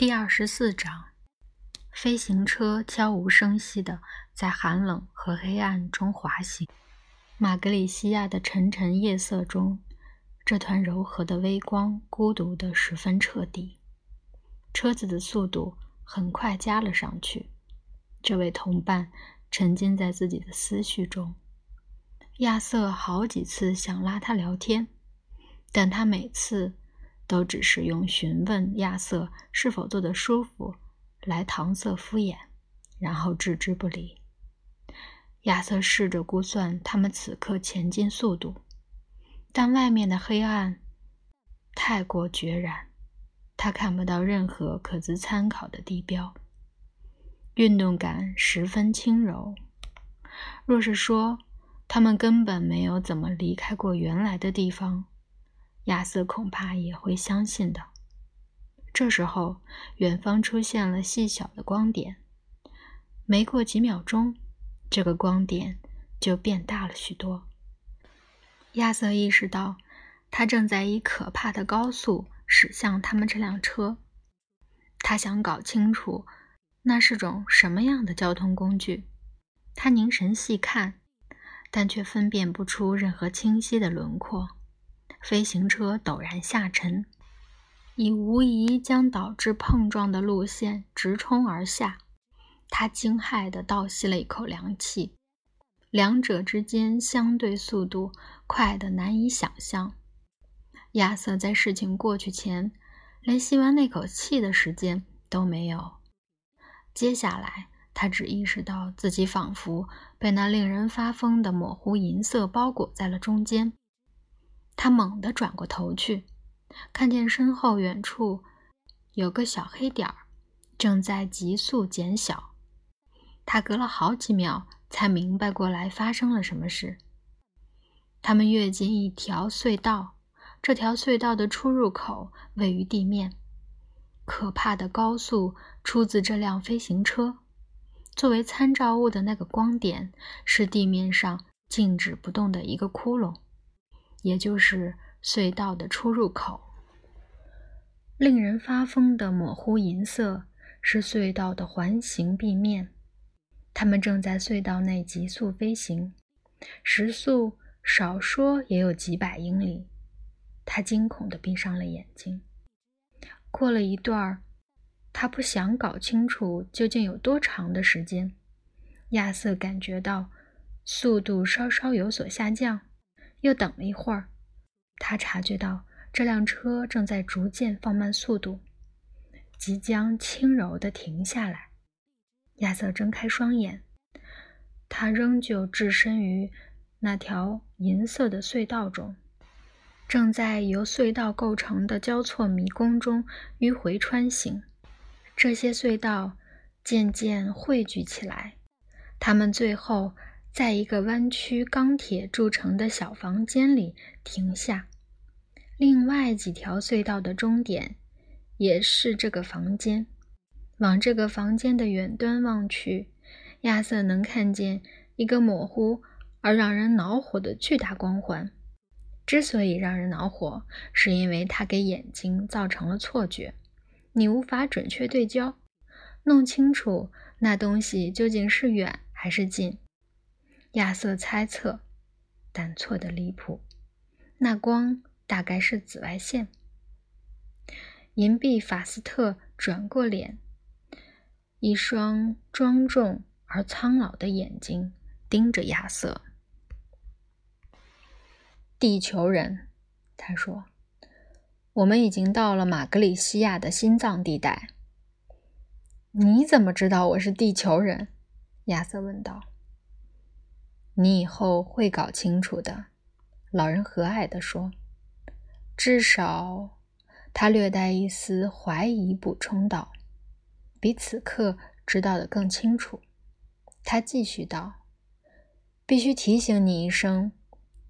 第二十四章，飞行车悄无声息地在寒冷和黑暗中滑行。马格里西亚的沉沉夜色中，这团柔和的微光孤独得十分彻底。车子的速度很快加了上去。这位同伴沉浸在自己的思绪中。亚瑟好几次想拉他聊天，但他每次。都只是用询问亚瑟是否坐得舒服来搪塞敷衍，然后置之不理。亚瑟试着估算他们此刻前进速度，但外面的黑暗太过决然，他看不到任何可资参考的地标。运动感十分轻柔。若是说他们根本没有怎么离开过原来的地方。亚瑟恐怕也会相信的。这时候，远方出现了细小的光点。没过几秒钟，这个光点就变大了许多。亚瑟意识到，他正在以可怕的高速驶向他们这辆车。他想搞清楚那是种什么样的交通工具。他凝神细看，但却分辨不出任何清晰的轮廓。飞行车陡然下沉，以无疑将导致碰撞的路线直冲而下。他惊骇地倒吸了一口凉气，两者之间相对速度快得难以想象。亚瑟在事情过去前，连吸完那口气的时间都没有。接下来，他只意识到自己仿佛被那令人发疯的模糊银色包裹在了中间。他猛地转过头去，看见身后远处有个小黑点儿，正在急速减小。他隔了好几秒才明白过来发生了什么事。他们跃进一条隧道，这条隧道的出入口位于地面。可怕的高速出自这辆飞行车。作为参照物的那个光点是地面上静止不动的一个窟窿。也就是隧道的出入口。令人发疯的模糊银色是隧道的环形壁面。他们正在隧道内急速飞行，时速少说也有几百英里。他惊恐地闭上了眼睛。过了一段儿他不想搞清楚究竟有多长的时间。亚瑟感觉到速度稍稍有所下降。又等了一会儿，他察觉到这辆车正在逐渐放慢速度，即将轻柔地停下来。亚瑟睁开双眼，他仍旧置身于那条银色的隧道中，正在由隧道构成的交错迷宫中迂回穿行。这些隧道渐渐汇聚起来，它们最后。在一个弯曲钢铁铸成的小房间里停下。另外几条隧道的终点也是这个房间。往这个房间的远端望去，亚瑟能看见一个模糊而让人恼火的巨大光环。之所以让人恼火，是因为它给眼睛造成了错觉。你无法准确对焦，弄清楚那东西究竟是远还是近。亚瑟猜测，但错得离谱。那光大概是紫外线。银币法斯特转过脸，一双庄重而苍老的眼睛盯着亚瑟。地球人，他说：“我们已经到了马格里西亚的心脏地带。”你怎么知道我是地球人？亚瑟问道。你以后会搞清楚的，老人和蔼地说。至少，他略带一丝怀疑补充道：“比此刻知道的更清楚。”他继续道：“必须提醒你一声，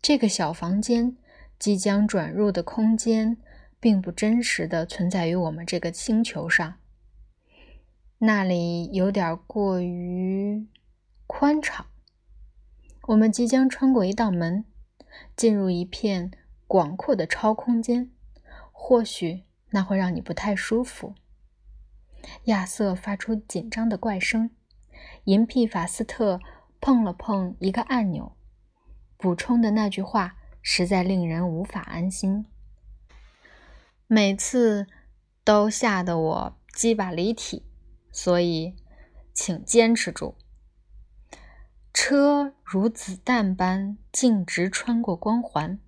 这个小房间即将转入的空间，并不真实的存在于我们这个星球上。那里有点过于宽敞。”我们即将穿过一道门，进入一片广阔的超空间。或许那会让你不太舒服。亚瑟发出紧张的怪声。银屁法斯特碰了碰一个按钮，补充的那句话实在令人无法安心。每次都吓得我鸡巴离体，所以请坚持住。车如子弹般径直穿过光环。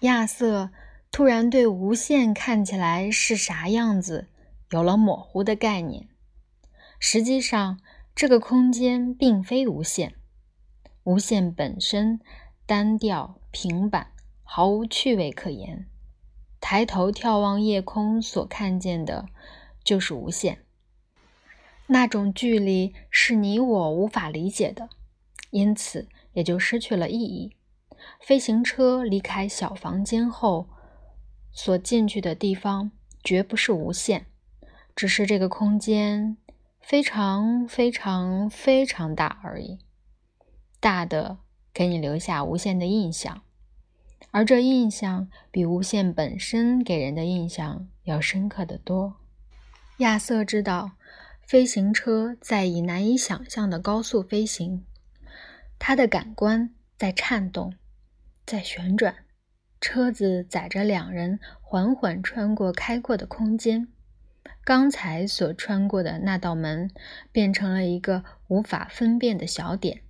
亚瑟突然对无限看起来是啥样子有了模糊的概念。实际上，这个空间并非无限，无限本身单调平板，毫无趣味可言。抬头眺望夜空，所看见的就是无限。那种距离是你我无法理解的，因此也就失去了意义。飞行车离开小房间后，所进去的地方绝不是无限，只是这个空间非常非常非常大而已，大的给你留下无限的印象，而这印象比无限本身给人的印象要深刻的多。亚瑟知道。飞行车在以难以想象的高速飞行，他的感官在颤动，在旋转。车子载着两人缓缓穿过开阔的空间，刚才所穿过的那道门变成了一个无法分辨的小点，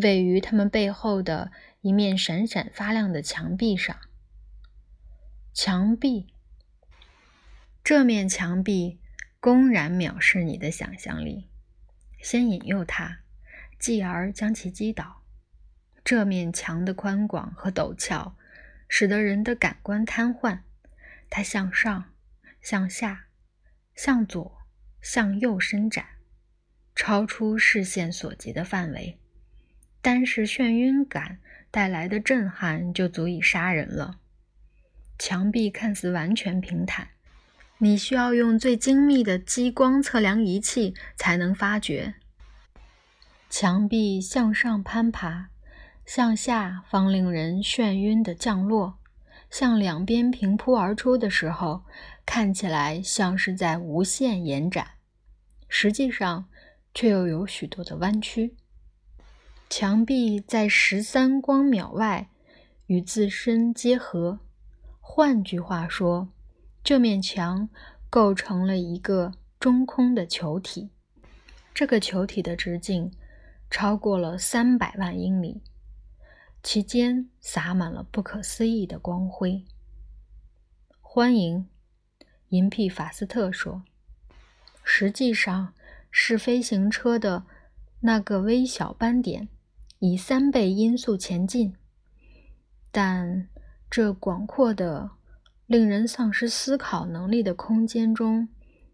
位于他们背后的一面闪闪发亮的墙壁上。墙壁，这面墙壁。公然藐视你的想象力，先引诱它，继而将其击倒。这面墙的宽广和陡峭，使得人的感官瘫痪。它向上、向下、向左、向右伸展，超出视线所及的范围。单是眩晕感带来的震撼就足以杀人了。墙壁看似完全平坦。你需要用最精密的激光测量仪器才能发觉。墙壁向上攀爬，向下方令人眩晕的降落，向两边平铺而出的时候，看起来像是在无限延展，实际上却又有许多的弯曲。墙壁在十三光秒外与自身结合，换句话说。这面墙构成了一个中空的球体，这个球体的直径超过了三百万英里，其间洒满了不可思议的光辉。欢迎，银屁法斯特说：“实际上是飞行车的那个微小斑点以三倍音速前进，但这广阔的。”令人丧失思考能力的空间中，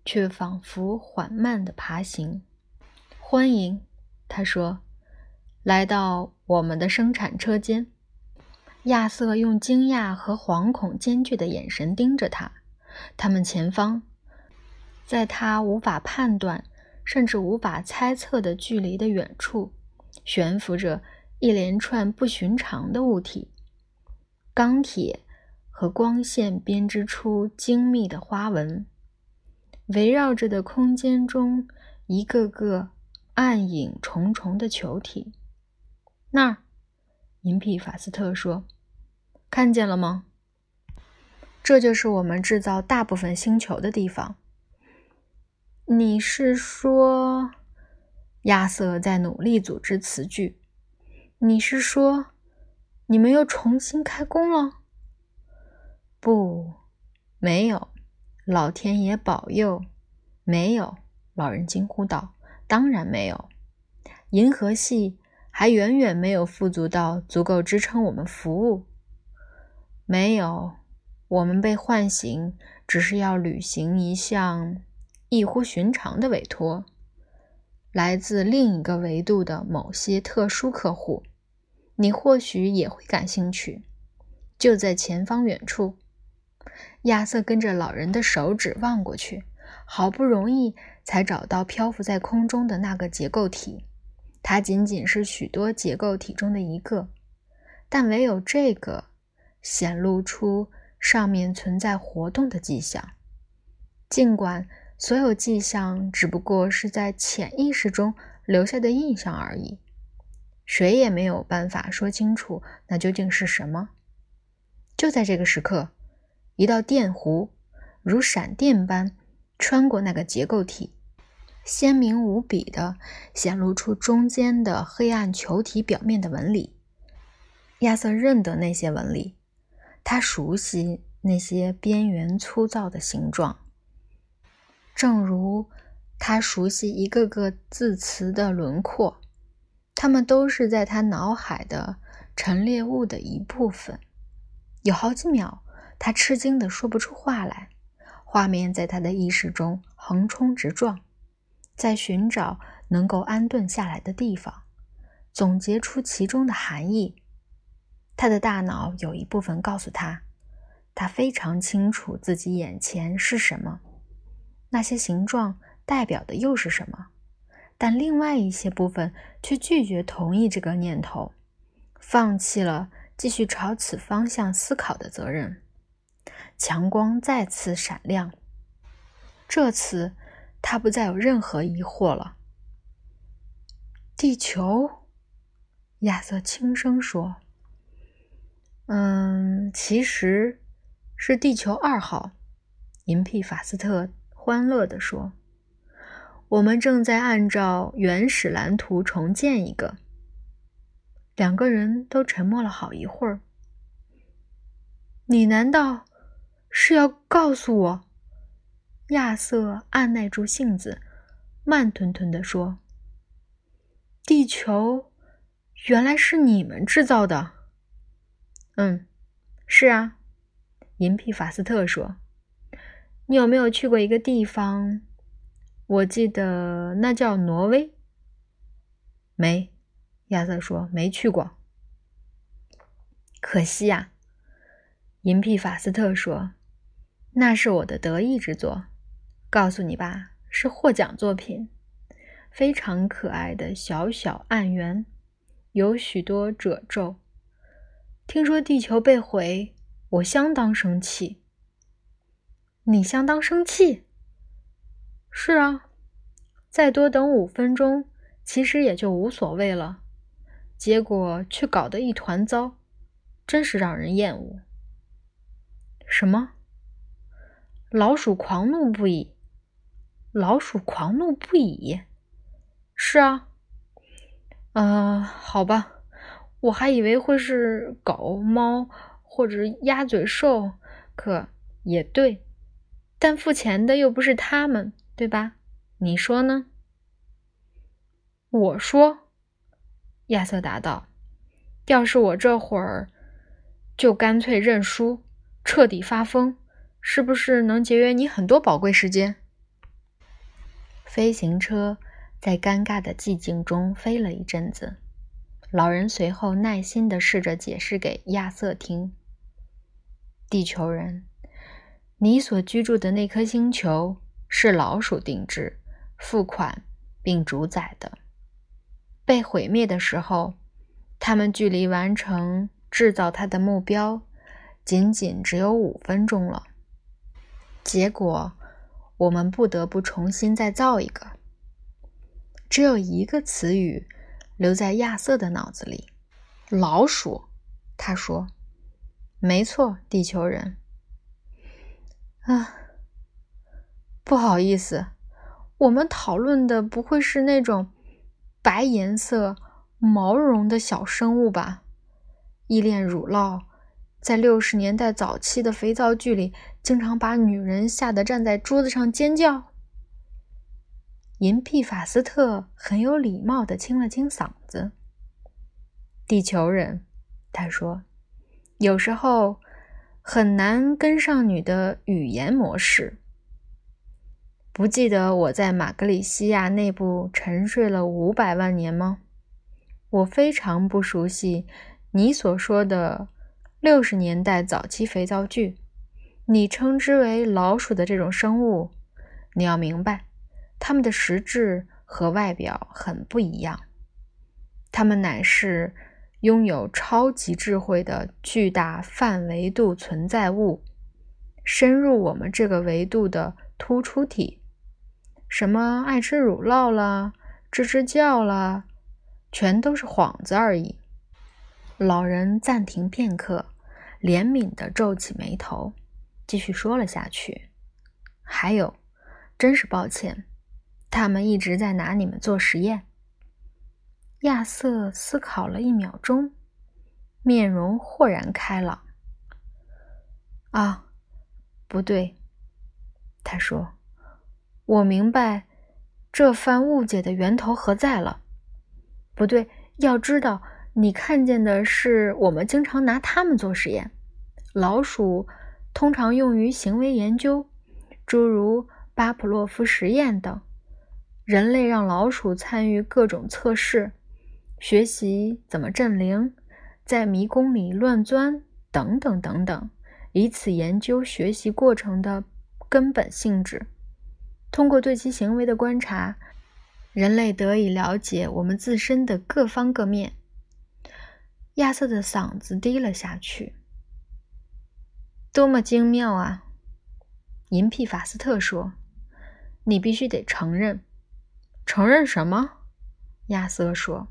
却仿佛缓慢地爬行。欢迎，他说：“来到我们的生产车间。”亚瑟用惊讶和惶恐兼具的眼神盯着他。他们前方，在他无法判断甚至无法猜测的距离的远处，悬浮着一连串不寻常的物体：钢铁。和光线编织出精密的花纹，围绕着的空间中，一个个暗影重重的球体。那儿，银皮法斯特说：“看见了吗？这就是我们制造大部分星球的地方。”你是说，亚瑟在努力组织词句。你是说，你们又重新开工了？不，没有，老天爷保佑，没有！老人惊呼道：“当然没有，银河系还远远没有富足到足够支撑我们服务。没有，我们被唤醒，只是要履行一项异乎寻常的委托，来自另一个维度的某些特殊客户。你或许也会感兴趣，就在前方远处。”亚瑟跟着老人的手指望过去，好不容易才找到漂浮在空中的那个结构体。它仅仅是许多结构体中的一个，但唯有这个显露出上面存在活动的迹象。尽管所有迹象只不过是在潜意识中留下的印象而已，谁也没有办法说清楚那究竟是什么。就在这个时刻，一道电弧如闪电般穿过那个结构体，鲜明无比的显露出中间的黑暗球体表面的纹理。亚瑟认得那些纹理，他熟悉那些边缘粗糙的形状。正如他熟悉一个个字词的轮廓，它们都是在他脑海的陈列物的一部分。有好几秒，他吃惊的说不出话来。画面在他的意识中横冲直撞，在寻找能够安顿下来的地方，总结出其中的含义。他的大脑有一部分告诉他，他非常清楚自己眼前是什么。那些形状代表的又是什么？但另外一些部分却拒绝同意这个念头，放弃了继续朝此方向思考的责任。强光再次闪亮，这次他不再有任何疑惑了。地球，亚瑟轻声说：“嗯，其实是地球二号。”银屁法斯特。欢乐地说：“我们正在按照原始蓝图重建一个。”两个人都沉默了好一会儿。你难道是要告诉我？亚瑟按耐住性子，慢吞吞地说：“地球原来是你们制造的。”“嗯，是啊。”银皮法斯特说。你有没有去过一个地方？我记得那叫挪威。没，亚瑟说没去过。可惜呀，银皮法斯特说，那是我的得意之作。告诉你吧，是获奖作品，非常可爱的小小暗圆，有许多褶皱。听说地球被毁，我相当生气。你相当生气。是啊，再多等五分钟，其实也就无所谓了。结果却搞得一团糟，真是让人厌恶。什么？老鼠狂怒不已。老鼠狂怒不已。是啊。呃，好吧，我还以为会是狗、猫或者鸭嘴兽，可也对。但付钱的又不是他们，对吧？你说呢？我说，亚瑟答道：“要是我这会儿就干脆认输，彻底发疯，是不是能节约你很多宝贵时间？”飞行车在尴尬的寂静中飞了一阵子，老人随后耐心的试着解释给亚瑟听：“地球人。”你所居住的那颗星球是老鼠定制、付款并主宰的。被毁灭的时候，他们距离完成制造它的目标仅仅只有五分钟了。结果，我们不得不重新再造一个。只有一个词语留在亚瑟的脑子里：老鼠。他说：“没错，地球人。”啊，不好意思，我们讨论的不会是那种白颜色、毛绒的小生物吧？依恋乳酪，在六十年代早期的肥皂剧里，经常把女人吓得站在桌子上尖叫。银屁法斯特很有礼貌的清了清嗓子。地球人，他说，有时候。很难跟上你的语言模式。不记得我在马格里西亚内部沉睡了五百万年吗？我非常不熟悉你所说的六十年代早期肥皂剧。你称之为老鼠的这种生物，你要明白，它们的实质和外表很不一样。它们乃是。拥有超级智慧的巨大泛维度存在物，深入我们这个维度的突出体，什么爱吃乳酪啦、吱吱叫啦，全都是幌子而已。老人暂停片刻，怜悯地皱起眉头，继续说了下去：“还有，真是抱歉，他们一直在拿你们做实验。”亚瑟思考了一秒钟，面容豁然开朗。“啊，不对。”他说，“我明白这番误解的源头何在了。不对，要知道。”你看见的是我们经常拿它们做实验。老鼠通常用于行为研究，诸如巴甫洛夫实验等。人类让老鼠参与各种测试，学习怎么镇灵，在迷宫里乱钻等等等等，以此研究学习过程的根本性质。通过对其行为的观察，人类得以了解我们自身的各方各面。亚瑟的嗓子低了下去。多么精妙啊！银屁法斯特说：“你必须得承认，承认什么？”亚瑟说：“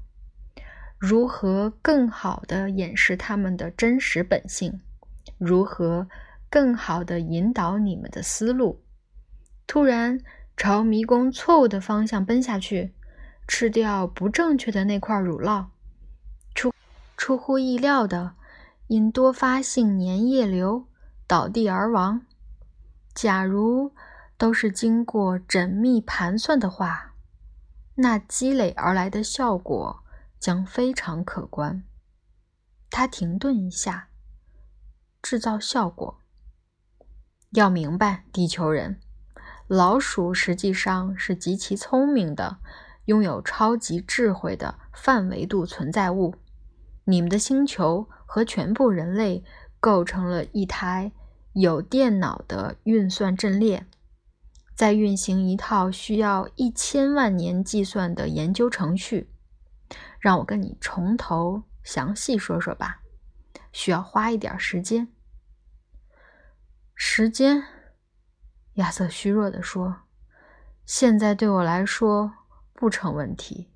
如何更好的掩饰他们的真实本性？如何更好的引导你们的思路？突然朝迷宫错误的方向奔下去，吃掉不正确的那块乳酪。”出出乎意料的，因多发性粘液瘤倒地而亡。假如都是经过缜密盘算的话，那积累而来的效果将非常可观。他停顿一下，制造效果。要明白，地球人，老鼠实际上是极其聪明的，拥有超级智慧的泛维度存在物。你们的星球和全部人类构成了一台有电脑的运算阵列，在运行一套需要一千万年计算的研究程序。让我跟你从头详细说说吧，需要花一点时间。时间，亚瑟虚弱地说：“现在对我来说不成问题。”